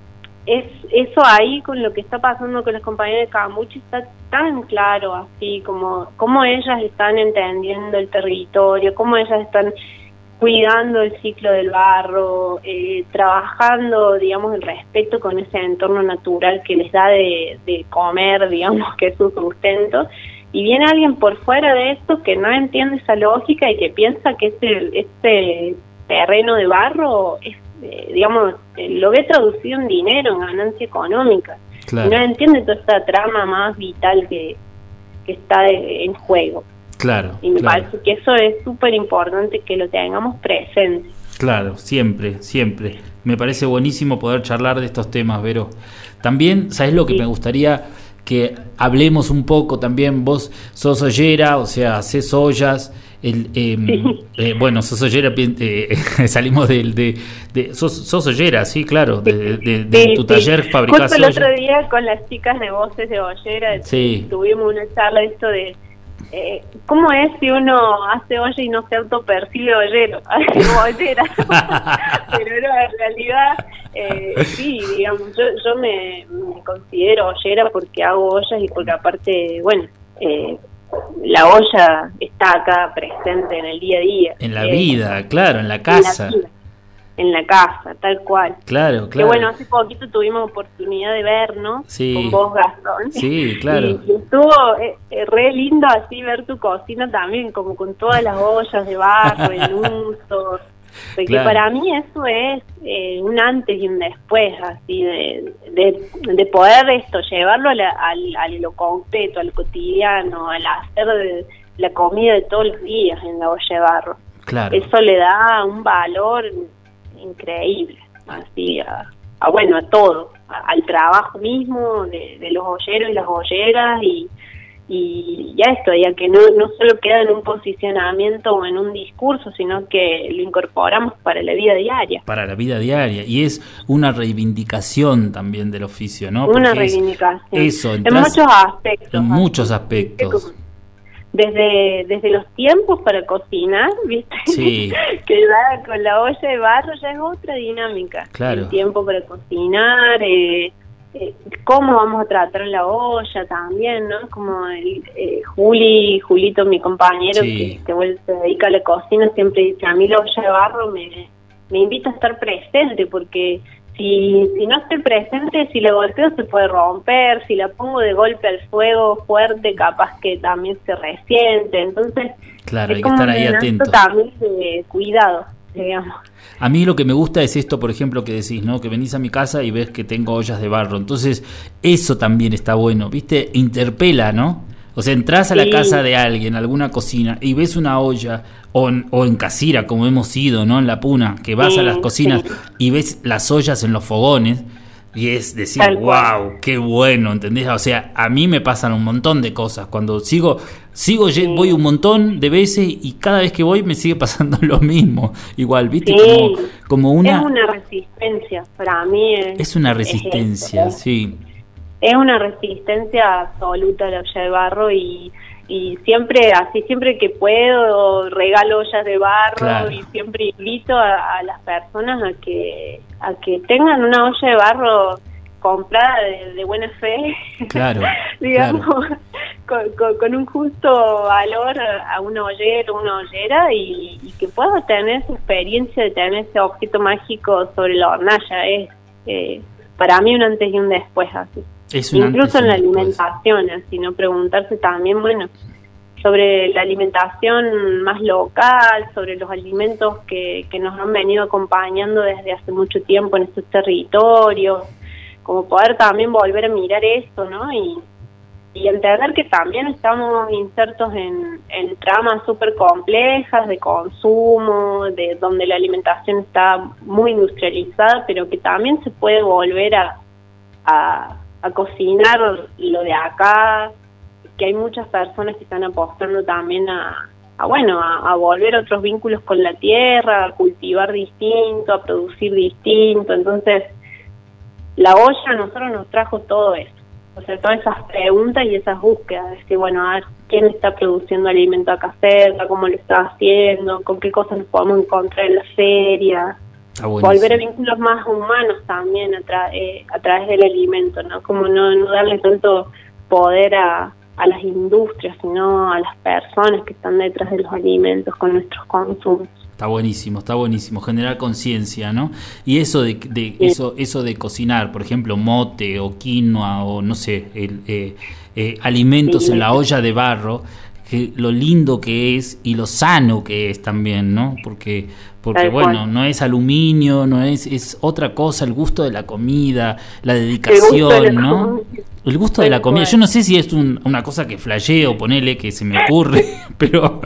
es eso ahí con lo que está pasando con las compañeras de Camuchi está tan claro, así como cómo ellas están entendiendo el territorio, cómo ellas están cuidando el ciclo del barro, eh, trabajando, digamos, el respeto con ese entorno natural que les da de, de comer, digamos, que es su sustento, y viene alguien por fuera de esto que no entiende esa lógica y que piensa que ese, ese terreno de barro es, eh, digamos, eh, lo ve traducido en dinero, en ganancia económica, Claro. y no entiende toda esta trama más vital que, que está de- en juego. Claro. Y me claro. parece que eso es súper importante que lo tengamos presente. Claro, siempre, siempre. Me parece buenísimo poder charlar de estos temas, Vero. También, ¿sabes lo que Sí. me gustaría que hablemos un poco también? Vos sos ollera, o sea, haces ollas. El, em, Sí. eh, bueno, sos ollera, eh, salimos del. De, de- sos, sos ollera, sí, claro. De, de- de Sí, tu taller fabricás Justo el otro día con las chicas de Voces de Ollera Sí. tuvimos una charla de esto de eh, cómo es si uno hace olla y no se autopercibe ollero, ollera. Pero no, en realidad eh, sí, digamos, yo, yo me, me considero ollera porque hago ollas y porque aparte, bueno, eh, la olla está acá presente en el día a día. En la Eh, vida, claro, en la en la casa. vida, en la casa, tal cual. Claro, Que claro. bueno, hace poquito tuvimos oportunidad de vernos Sí. con vos, Gastón. Sí, claro. Y, y estuvo eh, eh, re lindo así ver tu cocina también, como con todas las ollas de barro en uso. Porque Claro. para mí eso es eh, un antes y un después, así, de, de, de poder esto, llevarlo a, la- al, a lo concreto, al cotidiano, al hacer de la comida de todos los días en la olla de barro Claro. eso le da un valor increíble así a, a, bueno a todo a- al trabajo mismo de, de los olleros y las olleras y y ya esto ya que no no solo queda en un posicionamiento o en un discurso sino que lo incorporamos para la vida diaria Para la vida diaria. Y es una reivindicación también del oficio, ¿no? una es- reivindicación eso, en muchos aspectos en muchos aspectos. Desde desde los tiempos para cocinar, ¿viste? Sí. que ya con la olla de barro ya es otra dinámica. Claro. El tiempo para cocinar, eh, eh, cómo vamos a tratar la olla también, ¿no? Como el, eh, Juli, Julito, mi compañero Sí. que, que se dedica a la cocina, siempre dice, a mí la olla de barro me, me invita a estar presente porque si, si no estoy presente, si la golpeo se puede romper, si la pongo de golpe al fuego fuerte, capaz que también se resiente. Entonces, Claro, es hay que estar ahí atento. también de cuidado, digamos. A mí lo que me gusta es esto, por ejemplo, que decís, ¿no? Que venís a mi casa y ves que tengo ollas de barro. Entonces, eso también está bueno, ¿viste? Interpela, ¿no? O sea, entras a la Sí. casa de alguien, alguna cocina, y ves una olla, o en, o en Casira, como hemos ido, ¿no? En La Puna, que vas Sí, a las cocinas sí. y ves las ollas en los fogones, y es decir, Tal cual. wow, qué bueno, ¿entendés? O sea, a mí me pasan un montón de cosas. Cuando sigo, sigo, voy un montón de veces y cada vez que voy me sigue pasando lo mismo. Igual, ¿viste? Como, como una... es una resistencia, para mí es, Es una es resistencia, sí. Es una resistencia absoluta la olla de barro y, y siempre, así siempre que puedo, regalo ollas de barro Claro. y siempre invito a, a las personas a que, a que tengan una olla de barro comprada de, de buena fe, Claro, digamos, con, con- con un justo valor a una ollera, una ollera y, y que pueda tener esa experiencia de tener ese objeto mágico sobre la hornalla. Es eh, para mí un antes y un después así. Es Incluso en la alimentación, así, ¿no? Preguntarse también, bueno, sobre la alimentación más local, sobre los alimentos que, que nos han venido acompañando desde hace mucho tiempo en estos territorios, como poder también volver a mirar esto, ¿no? Y, y entender que también estamos insertos en, en tramas súper complejas de consumo, de donde la alimentación está muy industrializada, pero que también se puede volver a, a, a cocinar lo de acá, que hay muchas personas que están apostando también a, a bueno, a, volver otros vínculos con la tierra, a cultivar distinto, a producir distinto, entonces la olla a nosotros nos trajo todo eso, o sea, todas esas preguntas y esas búsquedas, de decir, bueno, a ver, quién está produciendo alimento acá cerca, cómo lo está haciendo, con qué cosas nos podemos encontrar en la feria. Volver a vínculos más humanos también a, tra- eh, a través del alimento, ¿no? Como no, no darle tanto poder a, a las industrias, sino a las personas que están detrás de los alimentos con nuestros consumos. Está buenísimo, está buenísimo, generar conciencia, ¿no? Y eso de, de- Sí. eso eso de cocinar, por ejemplo, mote o quinoa o no sé, el, eh, eh, alimentos Sí. en la olla de barro, que lo lindo que es y lo sano que es también, ¿no? Porque porque bueno, no es aluminio, no es es otra cosa, el gusto de la comida, la dedicación, ¿no? El gusto de la comida. Yo no sé si es un- una cosa que flasheo, ponele, que se me ocurre, pero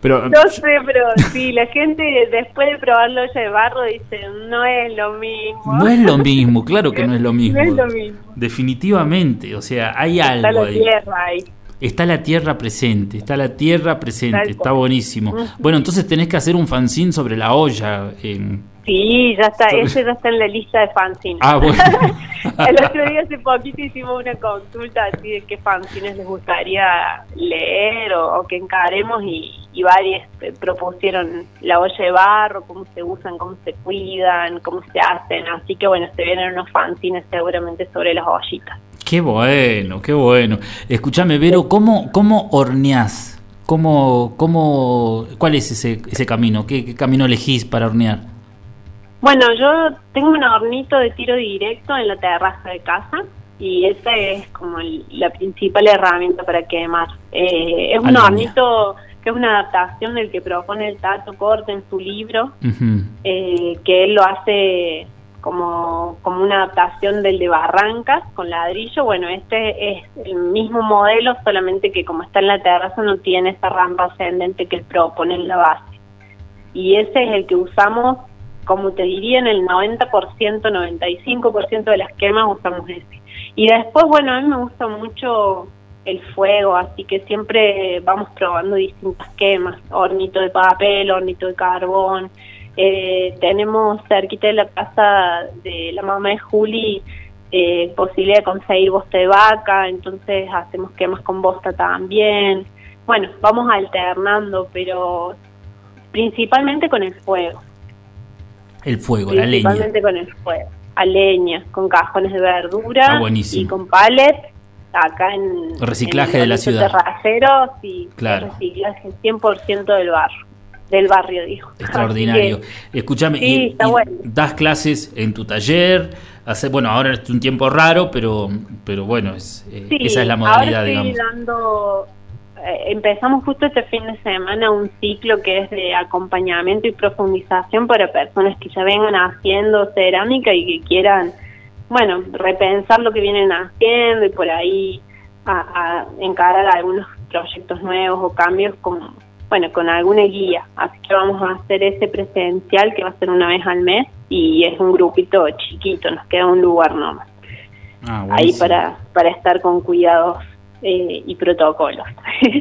pero No sé, pero sí, la gente después de probar la olla de barro dice, no es lo mismo. No es lo mismo, claro que no es lo mismo. No es lo mismo. Definitivamente, o sea, hay Está algo la ahí. tierra ahí. Está la tierra presente, está la tierra presente, está buenísimo. Bueno, entonces tenés que hacer un fanzine sobre la olla. eh. Sí, ya está, Está- ese ya está en la lista de fanzines. Ah, bueno. El otro día hace poquito hicimos una consulta así de qué fanzines les gustaría leer o, o que encaremos y, y varios eh, propusieron la olla de barro, cómo se usan, cómo se cuidan, cómo se hacen. Así que bueno, se vienen unos fanzines seguramente sobre las ollitas. Qué bueno, qué bueno. Escúchame, Vero, ¿cómo, cómo horneás? ¿Cómo, cómo, ¿Cuál es ese, ese camino? ¿Qué, qué camino elegís para hornear? Bueno, yo tengo un hornito de tiro directo en la terraza de casa y esa es como el- la principal herramienta para quemar. Eh, es un hornito que es una adaptación del que propone el Tato Corte en su libro, eh, que él lo hace como, como una adaptación del de Barrancas con ladrillo. Bueno, este es el mismo modelo, solamente que como está en la terraza no tiene esa rampa ascendente que propone en la base. Y ese es el que usamos, como te diría, en el 90%, 95% de las quemas usamos ese. Y después, bueno, a mí me gusta mucho el fuego, así que siempre vamos probando distintas quemas, hornito de papel, hornito de carbón. Eh, tenemos cerquita de la casa de la mamá de Juli eh, posibilidad de conseguir bosta de vaca, entonces hacemos quemas con bosta también. Bueno, vamos alternando, pero principalmente con el fuego. El fuego, la leña. Principalmente con el fuego. A leña, con cajones de verdura buenísimo. y con palets acá en Reciclaje en de la ciudad. terraceros y Claro. reciclaje 100% del barrio, del barrio dijo. Extraordinario. Escúchame, Sí, bueno. das clases en tu taller, hace, bueno, ahora es un tiempo raro, pero, pero bueno, es, eh, sí, esa es la modalidad, ahora estoy digamos. dando, eh, empezamos justo este fin de semana un ciclo que es de acompañamiento y profundización para personas que ya vengan haciendo cerámica y que quieran, bueno, repensar lo que vienen haciendo y por ahí a, a encarar algunos proyectos nuevos o cambios con, bueno, con alguna guía. Así que vamos a hacer ese presencial que va a ser una vez al mes y es un grupito chiquito, nos queda un lugar nomás Ah, ahí para, para estar con cuidados eh, y protocolos.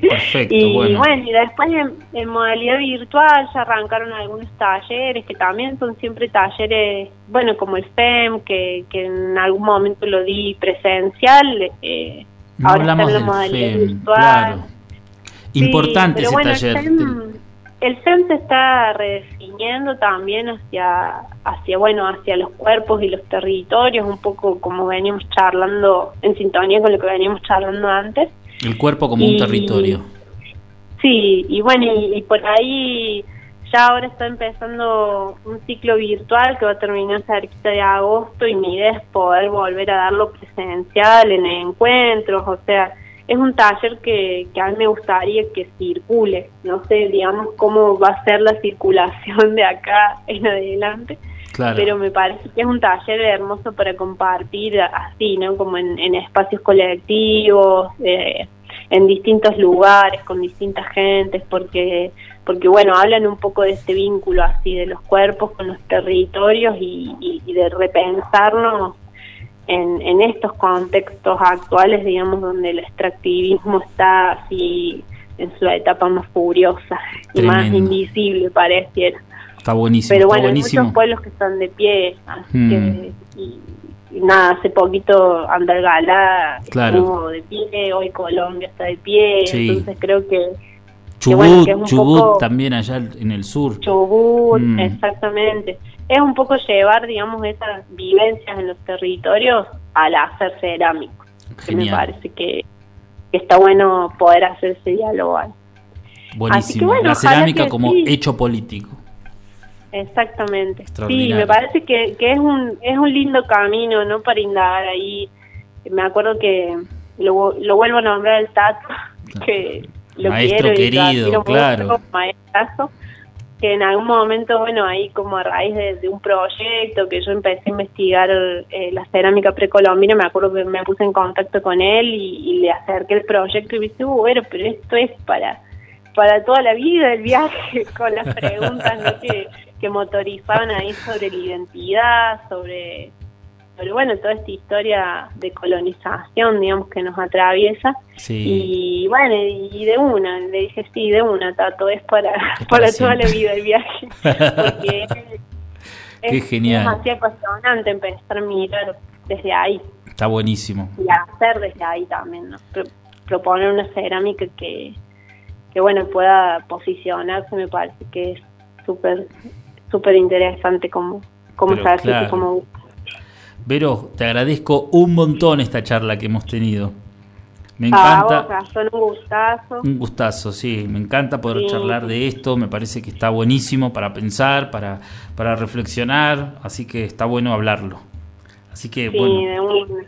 Perfecto, y bueno. y después en, en modalidad virtual ya arrancaron algunos talleres que también son siempre talleres, bueno, como el FEM, que, que en algún momento lo di presencial. Eh, No ahora hablamos está en la modalidad FEM, virtual. claro. Importante ese bueno, taller. El FEM, el CEM se está redefiniendo también hacia, hacia, bueno, hacia los cuerpos y los territorios, un poco como veníamos charlando, en sintonía con lo que veníamos charlando antes. El cuerpo como un territorio. Sí, y bueno, y, y por ahí ya ahora está empezando un ciclo virtual que va a terminar cerquita de agosto y mi idea es poder volver a darlo presencial en encuentros, o sea, es un taller que, que a mí me gustaría que circule, no sé, digamos, cómo va a ser la circulación de acá en adelante, Claro. pero me parece que es un taller hermoso para compartir así, ¿no? Como en, en espacios colectivos, eh, en distintos lugares, con distintas gentes, porque, porque bueno, hablan un poco de este vínculo así de los cuerpos con los territorios y, y- y de repensarnos en, en estos contextos actuales, digamos, donde el extractivismo está así en su etapa más furiosa y más invisible pareciera. Está buenísimo. Pero está bueno, hay muchos pueblos que están de pie, así Mm. que, y, y nada, hace poquito Andalgalá Claro. estuvo de pie, hoy Colombia está de pie, Sí. entonces creo que que Chubut, bueno, que es un Chubut poco- también allá en el sur. Chubut, Mm. exactamente. Es un poco llevar, digamos, esas vivencias en los territorios al hacer cerámico, que me parece que, que está bueno poder hacer ese diálogo. Buenísimo. bueno, la cerámica como sí. hecho político. Exactamente. Sí, me parece que, que es un es un lindo camino, ¿no? Para indagar ahí. Me acuerdo que lo, lo vuelvo a nombrar el Tato, que lo Maestro quiero y lo querido, admiro mucho, claro. maestrazo, que en algún momento, bueno, ahí como a raíz de, de un proyecto que yo empecé a investigar eh, la cerámica precolombina, me acuerdo que me puse en contacto con él y, y le acerqué el proyecto y me dice, "Uh, bueno, pero esto es para para toda la vida el viaje con las preguntas ¿no? que, que motorizaban ahí sobre la identidad, sobre, sobre bueno toda esta historia de colonización digamos que nos atraviesa Sí. y bueno y de una le dije sí de una Tato es para Es para para toda la vida el viaje porque es, Qué es genial. demasiado apasionante empezar a mirar desde ahí Está buenísimo. y hacer desde ahí también, ¿no? Pro- proponer una cerámica que, que bueno, pueda posicionarse, me parece que es súper súper interesante como, como Pero claro. como Vero, te agradezco un montón esta charla que hemos tenido. Me encanta. vos, Gastón, un gustazo. Un gustazo, sí, me encanta poder Sí. charlar de esto, me parece que está buenísimo para pensar, para, para reflexionar, así que está bueno hablarlo. Así que Sí, bueno, de.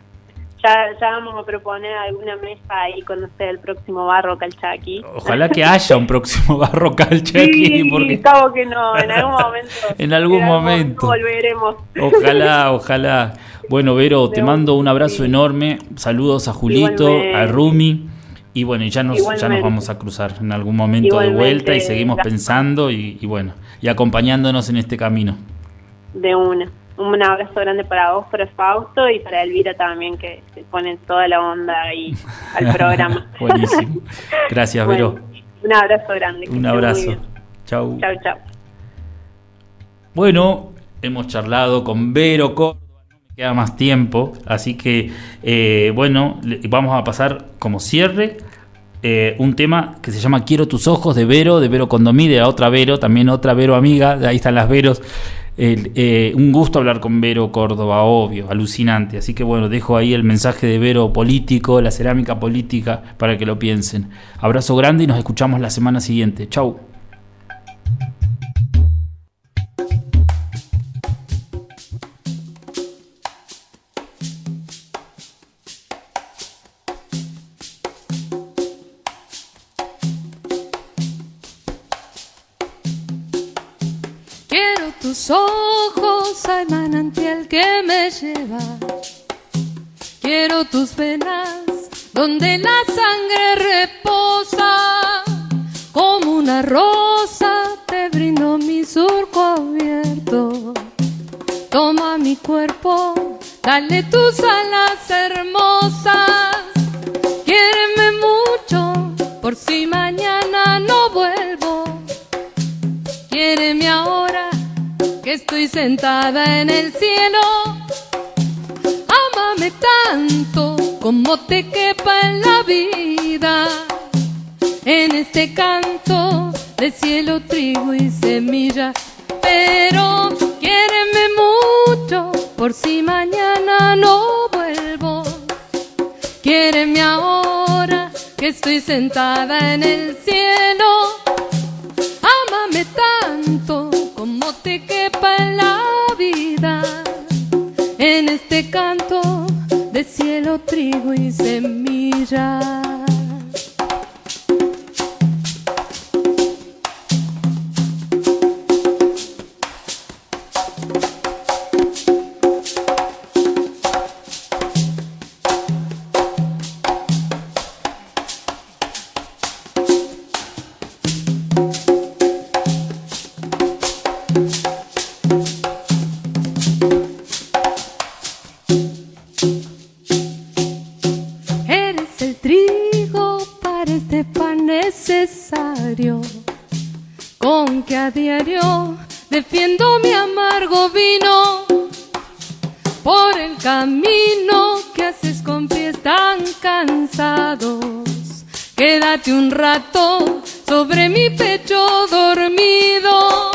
Ya, ya vamos a proponer alguna mesa cuando sea el próximo barro calchaqui. ojalá que haya un próximo barro calcha aquí, Sí, porque cabo que no, en algún momento. En algún momento. volveremos. ojalá, ojalá. Bueno, Vero, te mando un abrazo sí. enorme, saludos a Julito, Igualmente. a Rumi. Y bueno, y ya nos, ya nos vamos a cruzar en algún momento de vuelta y seguimos pensando y, y bueno, y acompañándonos en este camino. De una. Un abrazo grande para vos, para Fausto y para Elvira también, que se pone toda la onda ahí al programa. Buenísimo. Gracias, Vero. Bueno, un abrazo grande. Un abrazo. Chau. Chau, chau. Bueno, hemos charlado con Vero Córdoba, no me queda más tiempo, así que eh, bueno, vamos a pasar como cierre eh, un tema que se llama Quiero tus ojos de Vero, de Vero Condomí, de otra Vero, también otra Vero amiga, ahí están las Veros. Eh, un gusto hablar con Vero Córdoba, obvio, alucinante. Así que bueno, dejo ahí el mensaje de Vero político, la cerámica política, para que lo piensen. Abrazo grande y nos escuchamos la semana siguiente. Chau. Tus ojos al manantial que me lleva. Quiero tus venas donde la sangre reposa. Como una rosa te brindo mi surco abierto. Toma mi cuerpo, dale tus alas hermosas. Quiéreme mucho, por si mañana estoy sentada en el cielo. Ámame tanto como te quepa en la vida. En este canto de cielo, trigo y semilla. Pero quiéreme mucho por si mañana no vuelvo. Quiéreme ahora que estoy sentada en el cielo. Ámame tanto como te quepa en la vida. En este canto de cielo, trigo y semilla. Con que a diario defiendo mi amargo vino por el camino que haces con pies tan cansados. Quédate un rato sobre mi pecho dormido.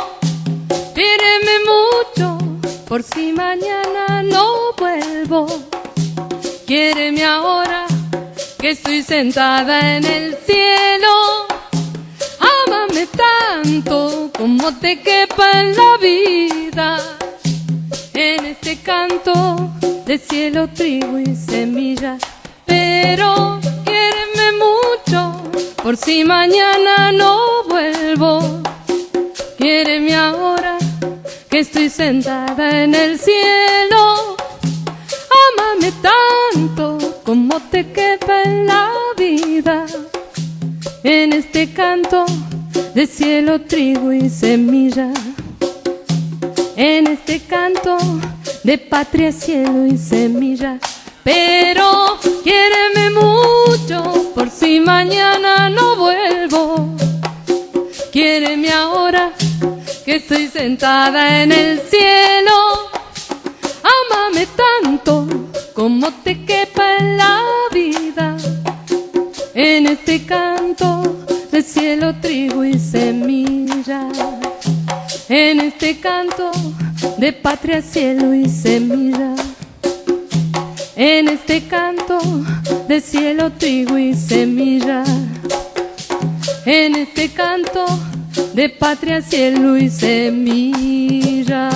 Tíreme mucho por si mañana no vuelvo. Quiéreme ahora que estoy sentada en el cielo. Tanto como te quepa en la vida. En este canto de cielo, trigo y semilla. Pero quiéreme mucho por si mañana no vuelvo. Quiéreme ahora que estoy sentada en el cielo. Ámame tanto como te quepa en la vida. En este canto de cielo, trigo y semilla. En este canto de patria, cielo y semilla. Pero quiéreme mucho por si mañana no vuelvo. Quiéreme ahora que estoy sentada en el cielo. Ámame tanto como te quepa en la vida. En este canto cielo, trigo y semilla. En este canto de patria, cielo y semilla. En este canto de cielo, trigo y semilla. En este canto de patria, cielo y semilla.